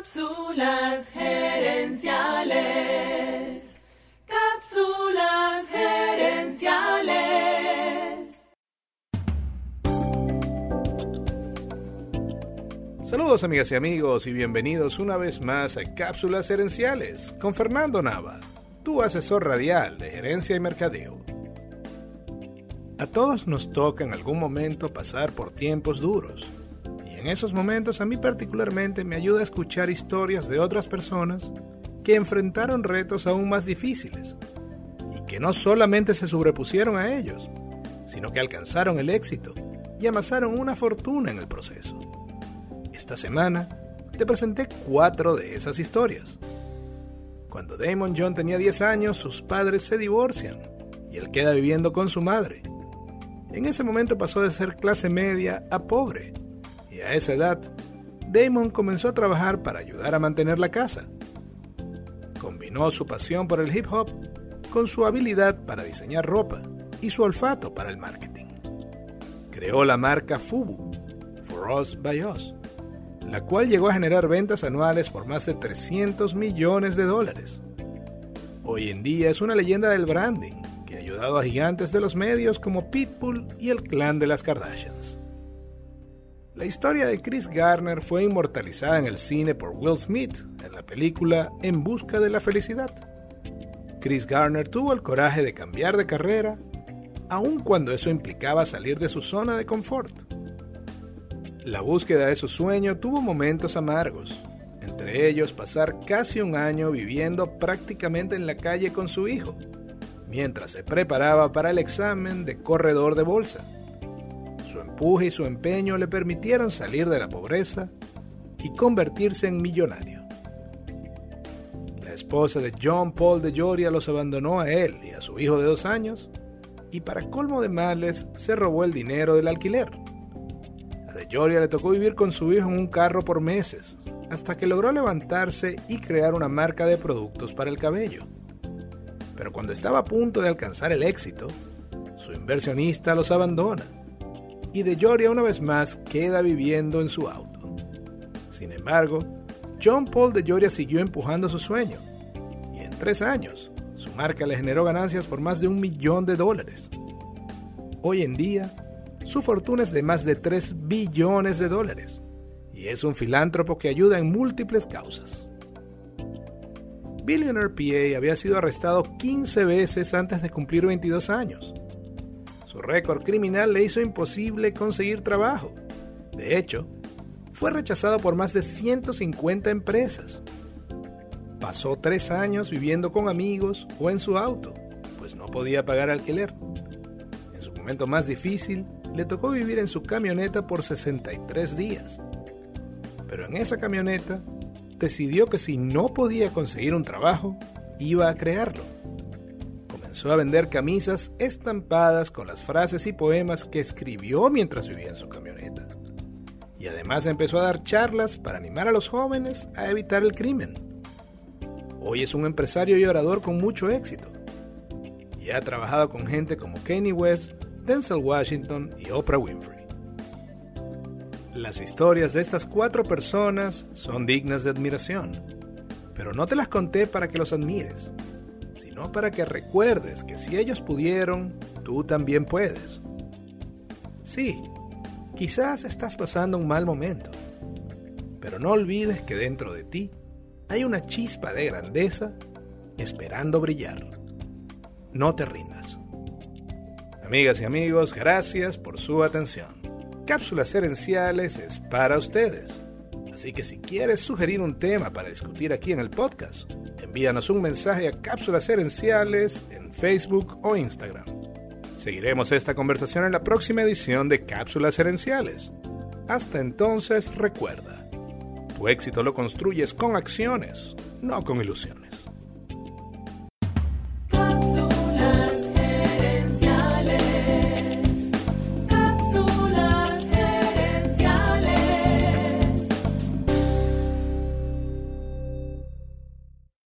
Cápsulas gerenciales. Cápsulas gerenciales. Saludos amigas y amigos y bienvenidos una vez más a Cápsulas Gerenciales con Fernando Nava, tu asesor radial de gerencia y mercadeo. A todos nos toca en algún momento pasar por tiempos duros en esos momentos a mí particularmente me ayuda a escuchar historias de otras personas que enfrentaron retos aún más difíciles y que no solamente se sobrepusieron a ellos, sino que alcanzaron el éxito y amasaron una fortuna en el proceso. Esta semana te presenté cuatro de esas historias. Cuando Damon John tenía 10 años, sus padres se divorcian y él queda viviendo con su madre. En ese momento pasó de ser clase media a pobre a esa edad, Damon comenzó a trabajar para ayudar a mantener la casa. Combinó su pasión por el hip hop con su habilidad para diseñar ropa y su olfato para el marketing. Creó la marca Fubu, For Us by Us, la cual llegó a generar ventas anuales por más de 300 millones de dólares. Hoy en día es una leyenda del branding que ha ayudado a gigantes de los medios como Pitbull y el clan de las Kardashians. La historia de Chris Garner fue inmortalizada en el cine por Will Smith en la película En Busca de la Felicidad. Chris Garner tuvo el coraje de cambiar de carrera, aun cuando eso implicaba salir de su zona de confort. La búsqueda de su sueño tuvo momentos amargos, entre ellos pasar casi un año viviendo prácticamente en la calle con su hijo, mientras se preparaba para el examen de corredor de bolsa. Su empuje y su empeño le permitieron salir de la pobreza y convertirse en millonario. La esposa de John Paul de Joria los abandonó a él y a su hijo de dos años, y para colmo de males se robó el dinero del alquiler. A de Joria le tocó vivir con su hijo en un carro por meses, hasta que logró levantarse y crear una marca de productos para el cabello. Pero cuando estaba a punto de alcanzar el éxito, su inversionista los abandona y de Joria una vez más queda viviendo en su auto. Sin embargo, John Paul de Joria siguió empujando su sueño y en tres años su marca le generó ganancias por más de un millón de dólares. Hoy en día, su fortuna es de más de 3 billones de dólares y es un filántropo que ayuda en múltiples causas. Billionaire PA había sido arrestado 15 veces antes de cumplir 22 años su récord criminal le hizo imposible conseguir trabajo. De hecho, fue rechazado por más de 150 empresas. Pasó tres años viviendo con amigos o en su auto, pues no podía pagar alquiler. En su momento más difícil, le tocó vivir en su camioneta por 63 días. Pero en esa camioneta, decidió que si no podía conseguir un trabajo, iba a crearlo comenzó a vender camisas estampadas con las frases y poemas que escribió mientras vivía en su camioneta. Y además empezó a dar charlas para animar a los jóvenes a evitar el crimen. Hoy es un empresario y orador con mucho éxito. Y ha trabajado con gente como Kanye West, Denzel Washington y Oprah Winfrey. Las historias de estas cuatro personas son dignas de admiración, pero no te las conté para que los admires sino para que recuerdes que si ellos pudieron, tú también puedes. Sí, quizás estás pasando un mal momento, pero no olvides que dentro de ti hay una chispa de grandeza esperando brillar. No te rindas. Amigas y amigos, gracias por su atención. Cápsulas Herenciales es para ustedes. Así que si quieres sugerir un tema para discutir aquí en el podcast, envíanos un mensaje a Cápsulas Herenciales en Facebook o Instagram. Seguiremos esta conversación en la próxima edición de Cápsulas Herenciales. Hasta entonces recuerda, tu éxito lo construyes con acciones, no con ilusiones.